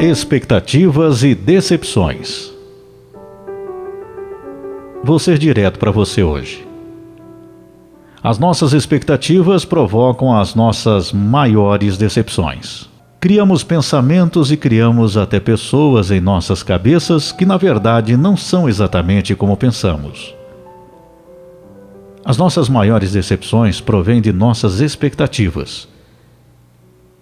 Expectativas e decepções. Vou ser direto para você hoje. As nossas expectativas provocam as nossas maiores decepções. Criamos pensamentos e criamos até pessoas em nossas cabeças que, na verdade, não são exatamente como pensamos. As nossas maiores decepções provêm de nossas expectativas.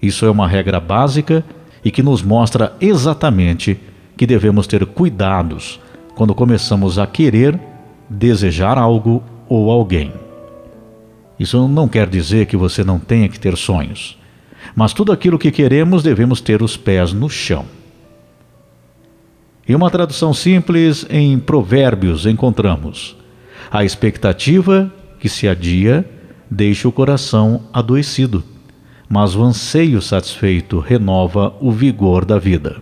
Isso é uma regra básica e que nos mostra exatamente que devemos ter cuidados quando começamos a querer, desejar algo ou alguém. Isso não quer dizer que você não tenha que ter sonhos, mas tudo aquilo que queremos devemos ter os pés no chão. Em uma tradução simples, em Provérbios encontramos: a expectativa que se adia deixa o coração adoecido mas o anseio satisfeito renova o vigor da vida.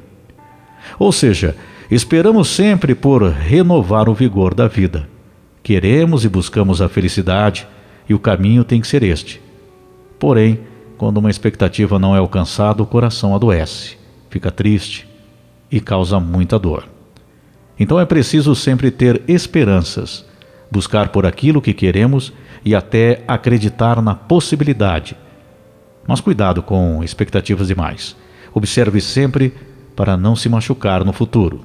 Ou seja, esperamos sempre por renovar o vigor da vida. Queremos e buscamos a felicidade e o caminho tem que ser este. Porém, quando uma expectativa não é alcançada, o coração adoece, fica triste e causa muita dor. Então é preciso sempre ter esperanças, buscar por aquilo que queremos e até acreditar na possibilidade mas cuidado com expectativas demais. Observe sempre para não se machucar no futuro.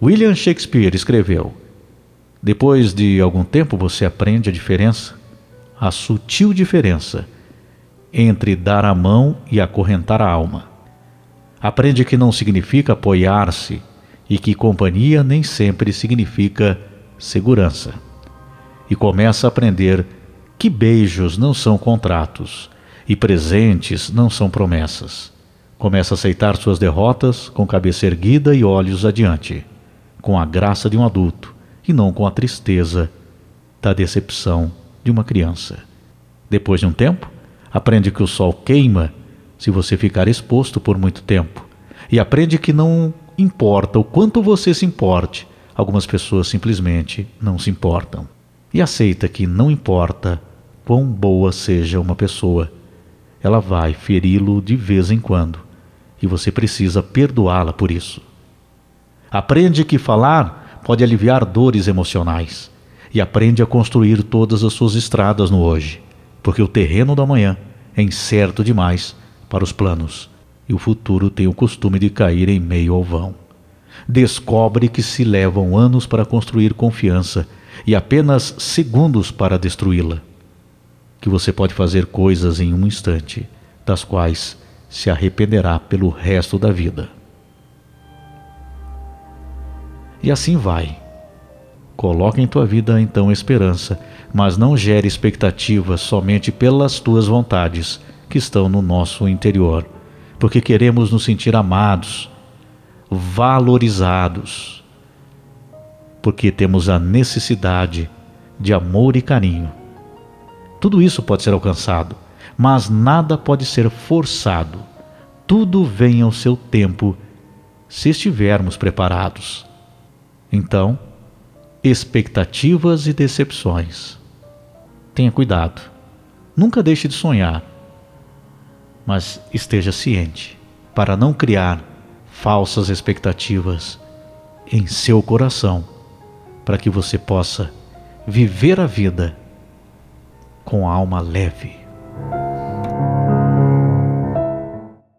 William Shakespeare escreveu: Depois de algum tempo você aprende a diferença, a sutil diferença entre dar a mão e acorrentar a alma. Aprende que não significa apoiar-se e que companhia nem sempre significa segurança. E começa a aprender que beijos não são contratos e presentes não são promessas. Começa a aceitar suas derrotas com cabeça erguida e olhos adiante, com a graça de um adulto e não com a tristeza da decepção de uma criança. Depois de um tempo, aprende que o sol queima se você ficar exposto por muito tempo, e aprende que não importa o quanto você se importe, algumas pessoas simplesmente não se importam. E aceita que não importa quão boa seja uma pessoa, ela vai feri-lo de vez em quando e você precisa perdoá-la por isso. Aprende que falar pode aliviar dores emocionais e aprende a construir todas as suas estradas no hoje, porque o terreno da manhã é incerto demais para os planos e o futuro tem o costume de cair em meio ao vão. Descobre que se levam anos para construir confiança e apenas segundos para destruí-la que você pode fazer coisas em um instante, das quais se arrependerá pelo resto da vida. E assim vai. Coloque em tua vida então esperança, mas não gere expectativas somente pelas tuas vontades que estão no nosso interior, porque queremos nos sentir amados, valorizados, porque temos a necessidade de amor e carinho tudo isso pode ser alcançado, mas nada pode ser forçado. Tudo vem ao seu tempo, se estivermos preparados. Então, expectativas e decepções. Tenha cuidado. Nunca deixe de sonhar, mas esteja ciente para não criar falsas expectativas em seu coração, para que você possa viver a vida com alma leve.